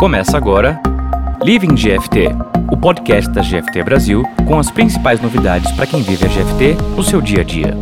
Começa agora Living GFT, o podcast da GFT Brasil com as principais novidades para quem vive a GFT no seu dia a dia.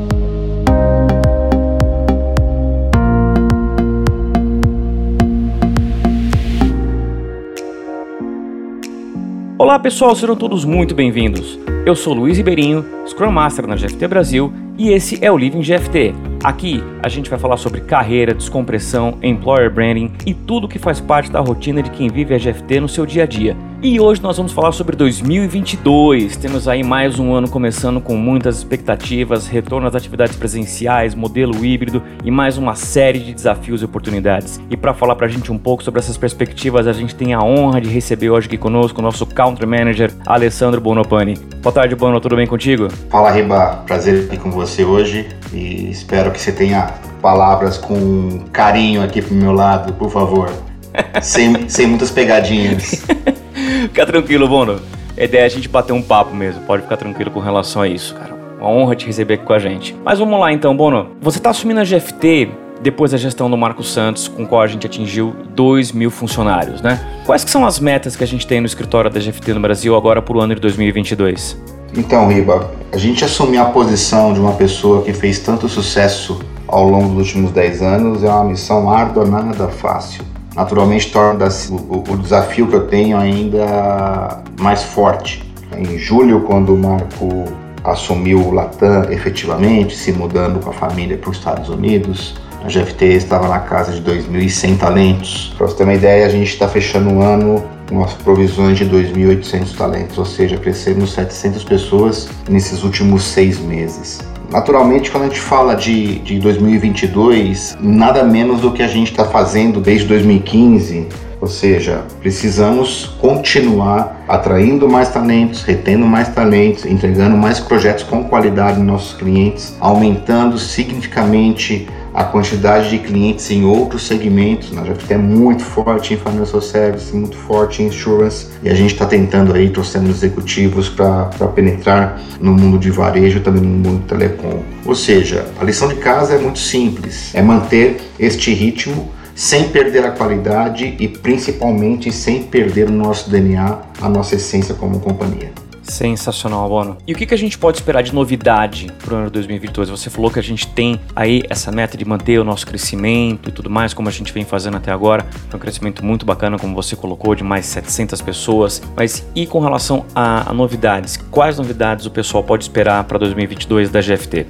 Olá pessoal, sejam todos muito bem-vindos. Eu sou Luiz Ribeirinho, Scrum Master na GFT Brasil e esse é o Living GFT. Aqui a gente vai falar sobre carreira, descompressão, employer branding e tudo que faz parte da rotina de quem vive a GFT no seu dia a dia. E hoje nós vamos falar sobre 2022. Temos aí mais um ano começando com muitas expectativas, retorno às atividades presenciais, modelo híbrido e mais uma série de desafios e oportunidades. E para falar para a gente um pouco sobre essas perspectivas, a gente tem a honra de receber hoje aqui conosco o nosso Country Manager, Alessandro Bonopani. Boa tarde, Bono, tudo bem contigo? Fala, Riba. Prazer estar com você hoje e espero que você tenha palavras com carinho aqui pro meu lado, por favor. sem, sem muitas pegadinhas. Fica tranquilo, Bono. A ideia é a gente bater um papo mesmo. Pode ficar tranquilo com relação a isso, cara. Uma honra te receber aqui com a gente. Mas vamos lá então, Bono. Você está assumindo a GFT depois da gestão do Marco Santos, com qual a gente atingiu 2 mil funcionários, né? Quais que são as metas que a gente tem no escritório da GFT no Brasil agora para o ano de 2022? Então, Riba, a gente assumir a posição de uma pessoa que fez tanto sucesso ao longo dos últimos 10 anos é uma missão árdua, nada fácil naturalmente torna o, o desafio que eu tenho ainda mais forte. Em julho, quando o Marco assumiu o Latam efetivamente, se mudando com a família para os Estados Unidos, a GFT estava na casa de 2.100 talentos. Para você ter uma ideia, a gente está fechando o ano com as provisões de 2.800 talentos, ou seja, crescemos 700 pessoas nesses últimos seis meses. Naturalmente, quando a gente fala de, de 2022, nada menos do que a gente está fazendo desde 2015, ou seja, precisamos continuar atraindo mais talentos, retendo mais talentos, entregando mais projetos com qualidade nos nossos clientes, aumentando significativamente a quantidade de clientes em outros segmentos. Nós já é muito forte em financial service, muito forte em insurance e a gente está tentando aí, trouxendo executivos para penetrar no mundo de varejo, também no mundo de telecom. Ou seja, a lição de casa é muito simples, é manter este ritmo sem perder a qualidade e principalmente sem perder o nosso DNA, a nossa essência como companhia. Sensacional, Bono. E o que, que a gente pode esperar de novidade para o ano 2022? Você falou que a gente tem aí essa meta de manter o nosso crescimento e tudo mais, como a gente vem fazendo até agora. É um crescimento muito bacana, como você colocou, de mais 700 pessoas. Mas e com relação a, a novidades? Quais novidades o pessoal pode esperar para 2022 da GFT?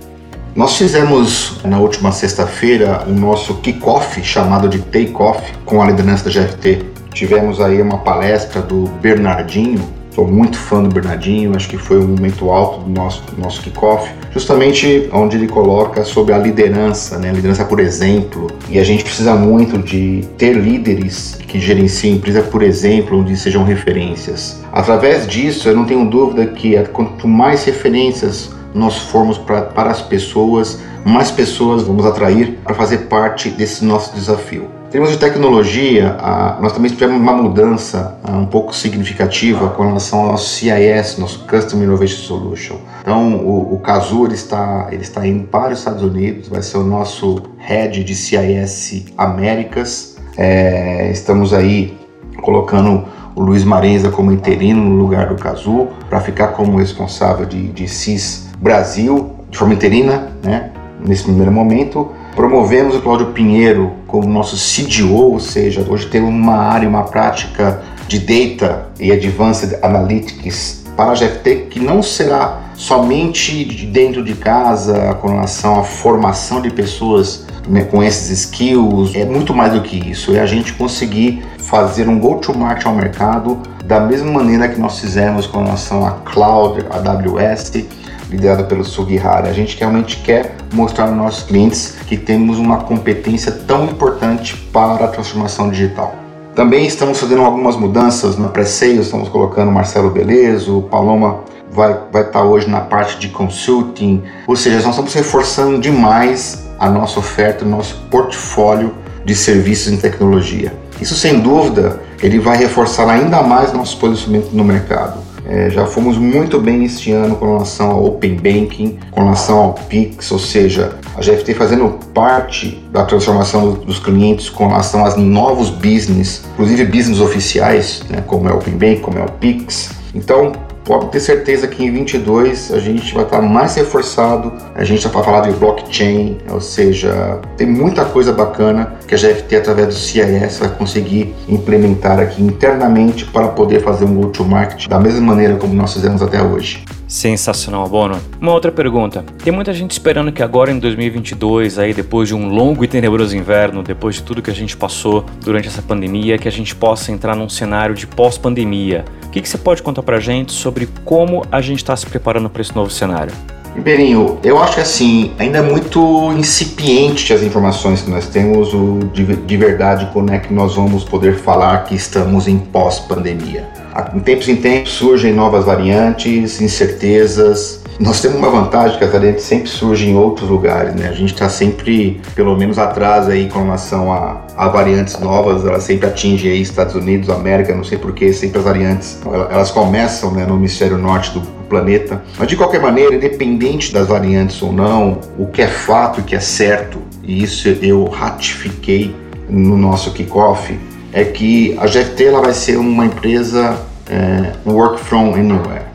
Nós fizemos na última sexta-feira o nosso kickoff chamado de Take Off com a liderança da GFT. Tivemos aí uma palestra do Bernardinho, Sou muito fã do Bernardinho, acho que foi um momento alto do nosso, do nosso kickoff, justamente onde ele coloca sobre a liderança, né? liderança por exemplo. E a gente precisa muito de ter líderes que gerenciem empresa por exemplo, onde sejam referências. Através disso, eu não tenho dúvida que quanto mais referências nós formos pra, para as pessoas, mais pessoas vamos atrair para fazer parte desse nosso desafio. Em termos de tecnologia, nós também tivemos uma mudança um pouco significativa com relação ao nosso CIS, nosso Custom Innovation Solution. Então, o, o ele está, ele está indo para os Estados Unidos, vai ser o nosso head de CIS Américas. É, estamos aí colocando o Luiz Marenza como interino no lugar do Cazu, para ficar como responsável de, de CIS Brasil, de forma interina, né, nesse primeiro momento. Promovemos o Cláudio Pinheiro como nosso CDO, ou seja, hoje temos uma área, uma prática de Data e Advanced Analytics para a GFT que não será somente dentro de casa com relação à formação de pessoas né, com esses skills, é muito mais do que isso, é a gente conseguir fazer um go-to-market ao mercado da mesma maneira que nós fizemos com relação a Cloud, AWS, liderada pelo Sugihara. A gente realmente quer mostrar aos nossos clientes que temos uma competência tão importante para a transformação digital. Também estamos fazendo algumas mudanças na pré-sales, estamos colocando Marcelo Belezo, Paloma vai, vai estar hoje na parte de consulting, ou seja, nós estamos reforçando demais a nossa oferta, o nosso portfólio de serviços em tecnologia. Isso sem dúvida, ele vai reforçar ainda mais nosso posicionamento no mercado. É, já fomos muito bem este ano com relação ao Open Banking, com relação ao Pix, ou seja, a GFT fazendo parte da transformação dos clientes com relação aos novos business, inclusive business oficiais, né, como é o Open Banking, como é o Pix. Então, pode ter certeza que em 22 a gente vai estar mais reforçado. A gente já vai falar de blockchain, ou seja, tem muita coisa bacana que a GFT através do CIS vai conseguir implementar aqui internamente para poder fazer um go-to-market da mesma maneira como nós fizemos até hoje. Sensacional, Bono. Uma outra pergunta. Tem muita gente esperando que agora em 2022, aí depois de um longo e tenebroso inverno, depois de tudo que a gente passou durante essa pandemia, que a gente possa entrar num cenário de pós-pandemia. O que, que você pode contar pra gente sobre como a gente está se preparando para esse novo cenário? Ribeirinho, eu acho que assim, ainda é muito incipiente as informações que nós temos o, de, de verdade quando é que nós vamos poder falar que estamos em pós-pandemia. Em tempos em tempos surgem novas variantes, incertezas. Nós temos uma vantagem que as variantes sempre surgem em outros lugares, né? A gente está sempre, pelo menos, atrás aí com relação a, a variantes novas. Elas sempre atingem aí Estados Unidos, América, não sei porquê, sempre as variantes, elas começam né, no hemisfério norte do planeta. Mas de qualquer maneira, independente das variantes ou não, o que é fato e que é certo, e isso eu ratifiquei no nosso kickoff, é que a GFT ela vai ser uma empresa é, work from anywhere.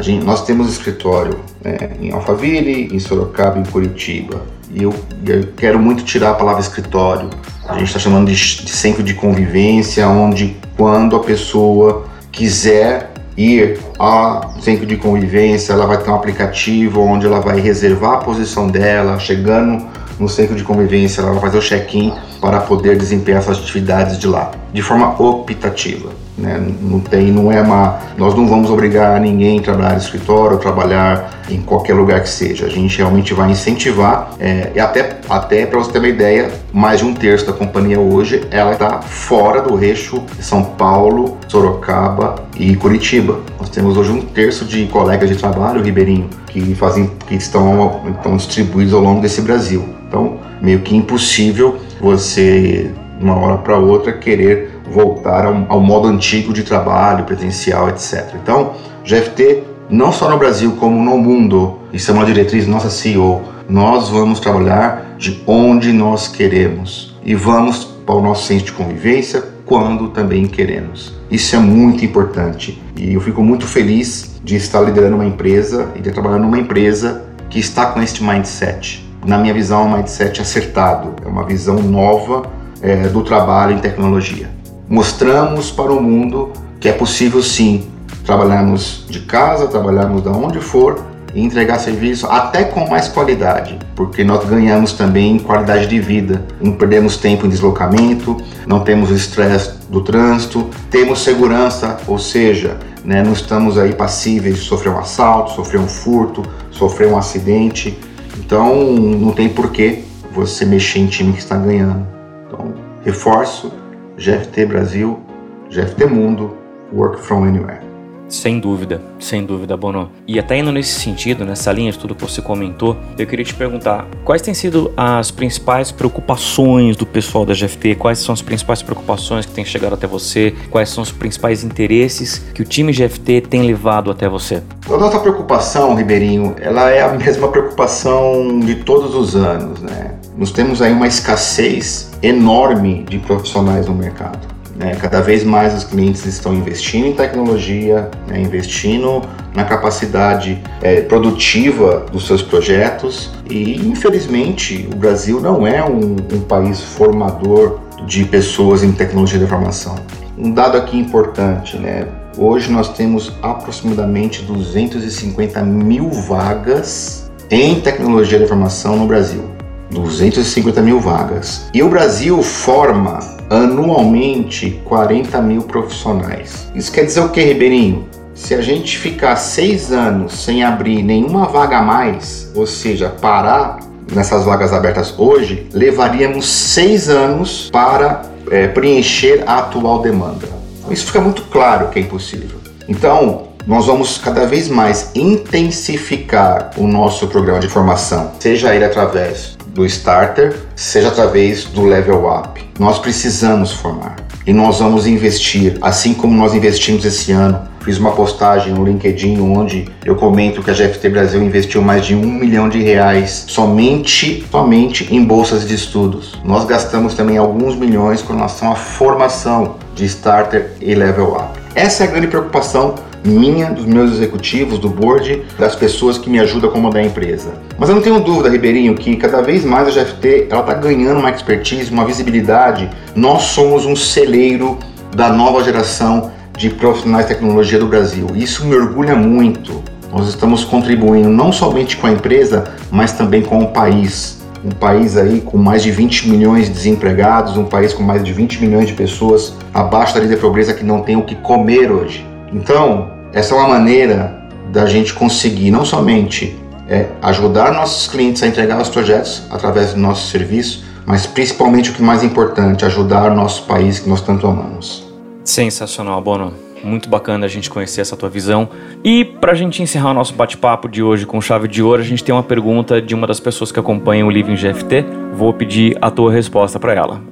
Gente, nós temos escritório é, em Alphaville, em Sorocaba, em Curitiba. E eu, eu, quero muito tirar a palavra escritório. A gente está chamando de, de centro de convivência, onde quando a pessoa quiser ir ao centro de convivência, ela vai ter um aplicativo onde ela vai reservar a posição dela, chegando no centro de convivência, ela vai fazer o check-in para poder desempenhar suas atividades de lá, de forma optativa. Né? Não tem, não é uma, nós não vamos obrigar ninguém a trabalhar no escritório trabalhar em qualquer lugar que seja. A gente realmente vai incentivar é, e até, até para você ter uma ideia, mais de um terço da companhia hoje ela está fora do eixo São Paulo, Sorocaba e Curitiba. Nós temos hoje um terço de colegas de trabalho, Ribeirinho, que fazem, que estão, estão distribuídos ao longo desse Brasil. Então, meio que impossível você, de uma hora para outra, querer voltar ao, ao, modo antigo de trabalho, presencial, etc. Então, GFT, não só no Brasil, como no mundo, isso é uma diretriz nossa CEO, nós vamos trabalhar de onde nós queremos e vamos para o nosso centro de convivência quando também queremos. Isso é muito importante e eu fico muito feliz de estar liderando uma empresa e de trabalhar numa empresa que está com este mindset na minha visão, é um mindset acertado, é uma visão nova é, do trabalho em tecnologia. Mostramos para o mundo que é possível sim trabalharmos de casa, trabalharmos de onde for e entregar serviço até com mais qualidade, porque nós ganhamos também qualidade de vida, não perdemos tempo em deslocamento, não temos o estresse do trânsito, temos segurança, ou seja, né, não estamos aí passíveis de sofrer um assalto, sofrer um furto, sofrer um acidente. Então não tem porquê você mexer em time que está ganhando. Então, reforço, GFT Brasil, GFT Mundo, Work From Anywhere. Sem dúvida, sem dúvida, Bono. E até indo nesse sentido, nessa linha de tudo que você comentou, eu queria te perguntar quais têm sido as principais preocupações do pessoal da GFT, quais são as principais preocupações que têm chegado até você, quais são os principais interesses que o time GFT tem levado até você? A nossa preocupação, Ribeirinho, ela é a mesma preocupação de todos os anos, né? Nós temos aí uma escassez enorme de profissionais no mercado. Né? Cada vez mais os clientes estão investindo em tecnologia, né? investindo na capacidade é, produtiva dos seus projetos e, infelizmente, o Brasil não é um, um país formador de pessoas em tecnologia de informação. Um dado aqui importante, né? Hoje nós temos aproximadamente 250 mil vagas em tecnologia de informação no Brasil. 250 mil vagas. E o Brasil forma anualmente 40 mil profissionais. Isso quer dizer o que, Ribeirinho? Se a gente ficar seis anos sem abrir nenhuma vaga a mais, ou seja, parar nessas vagas abertas hoje, levaríamos seis anos para é, preencher a atual demanda. Isso fica muito claro que é impossível. Então, nós vamos cada vez mais intensificar o nosso programa de formação, seja ele através do starter, seja através do level up. Nós precisamos formar e nós vamos investir, assim como nós investimos esse ano fiz uma postagem no LinkedIn onde eu comento que a GFT Brasil investiu mais de um milhão de reais somente, somente em bolsas de estudos. Nós gastamos também alguns milhões com relação à formação de starter e level up. Essa é a grande preocupação minha, dos meus executivos, do board, das pessoas que me ajudam a comandar a empresa. Mas eu não tenho dúvida, Ribeirinho, que cada vez mais a GFT está ganhando uma expertise, uma visibilidade. Nós somos um celeiro da nova geração de profissionais de tecnologia do Brasil. Isso me orgulha muito. Nós estamos contribuindo não somente com a empresa, mas também com o país. Um país aí com mais de 20 milhões de desempregados, um país com mais de 20 milhões de pessoas abaixo da linha de pobreza que não tem o que comer hoje. Então, essa é uma maneira da gente conseguir não somente é, ajudar nossos clientes a entregar os projetos através do nosso serviço, mas principalmente o que é mais importante, ajudar nosso país que nós tanto amamos. Sensacional, Bono. Muito bacana a gente conhecer essa tua visão. E para a gente encerrar o nosso bate-papo de hoje com chave de ouro, a gente tem uma pergunta de uma das pessoas que acompanham o Living GFT. Vou pedir a tua resposta para ela.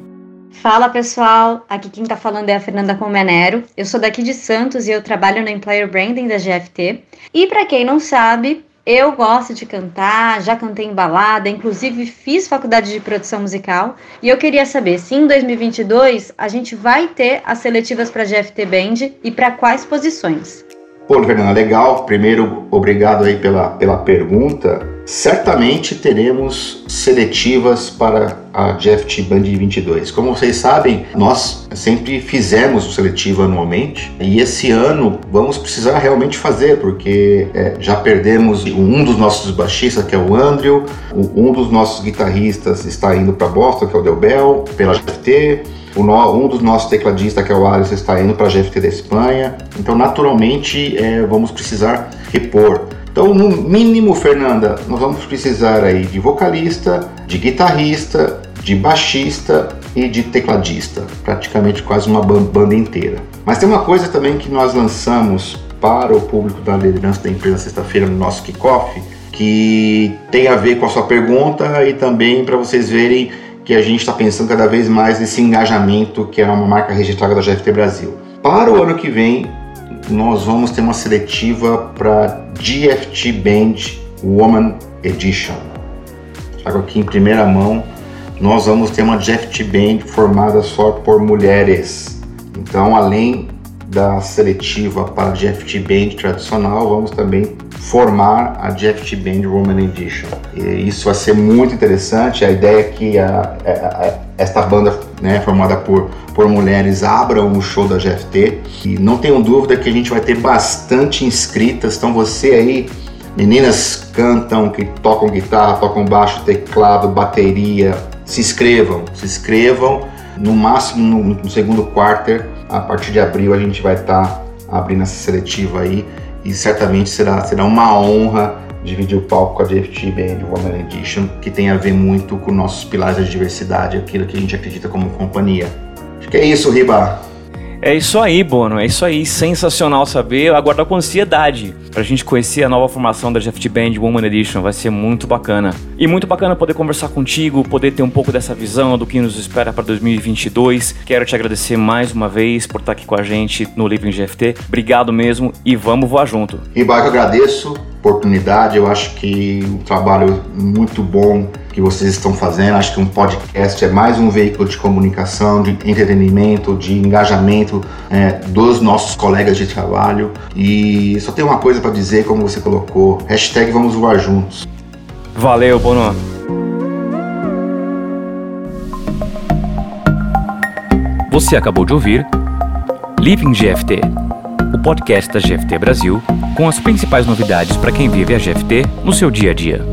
Fala pessoal, aqui quem tá falando é a Fernanda Comenero. Eu sou daqui de Santos e eu trabalho no Employer Branding da GFT. E para quem não sabe, eu gosto de cantar, já cantei em balada, inclusive fiz faculdade de produção musical. E eu queria saber se em 2022 a gente vai ter as seletivas para GFT Band e para quais posições. Pô, Fernanda, legal. Primeiro, obrigado aí pela, pela pergunta. Certamente teremos seletivas para a GFT Band 22. Como vocês sabem, nós sempre fizemos o seletivo anualmente e esse ano vamos precisar realmente fazer, porque é, já perdemos um dos nossos baixistas, que é o Andrew, um dos nossos guitarristas está indo para Boston, que é o Del Bell, pela GFT um dos nossos tecladistas, que é o Alisson, está indo para a GFT da Espanha. Então, naturalmente, é, vamos precisar repor. Então, no mínimo, Fernanda, nós vamos precisar aí de vocalista, de guitarrista, de baixista e de tecladista, praticamente quase uma banda inteira. Mas tem uma coisa também que nós lançamos para o público da liderança da empresa sexta-feira no nosso kickoff, que tem a ver com a sua pergunta e também para vocês verem que a gente está pensando cada vez mais nesse engajamento que é uma marca registrada da GFT Brasil. Para o ano que vem, nós vamos ter uma seletiva para GFT Band Woman Edition. Trago aqui em primeira mão, nós vamos ter uma GFT Band formada só por mulheres. Então, além da seletiva para a GFT Band tradicional, vamos também formar a GFT Band Roman Edition. E isso vai ser muito interessante. A ideia é que a, a, a, esta banda, né, formada por, por mulheres, abra um show da GFT. E não tenho dúvida que a gente vai ter bastante inscritas. Então você aí, meninas cantam, que tocam guitarra, tocam baixo, teclado, bateria, se inscrevam, se inscrevam. No máximo no, no segundo quarter, a partir de abril a gente vai estar tá abrindo essa seletiva aí e certamente será, será uma honra dividir o palco com a DFT Band Woman Edition, que tem a ver muito com nossos pilares de diversidade, aquilo que a gente acredita como companhia. Acho que é isso, Riba. É isso aí, Bono, é isso aí. Sensacional saber. Aguardar com ansiedade pra gente conhecer a nova formação da GFT Band Woman Edition. Vai ser muito bacana. E muito bacana poder conversar contigo, poder ter um pouco dessa visão do que nos espera para 2022. Quero te agradecer mais uma vez por estar aqui com a gente no Living GFT. Obrigado mesmo e vamos voar junto. Riba, eu agradeço oportunidade. Eu acho que um trabalho muito bom que vocês estão fazendo. Acho que um podcast é mais um veículo de comunicação, de entretenimento, de engajamento é, dos nossos colegas de trabalho. E só tem uma coisa para dizer, como você colocou: hashtag vamos voar juntos. Valeu, Bono. Você acabou de ouvir Living GFT, o podcast da GFT Brasil com as principais novidades para quem vive a GFT no seu dia a dia.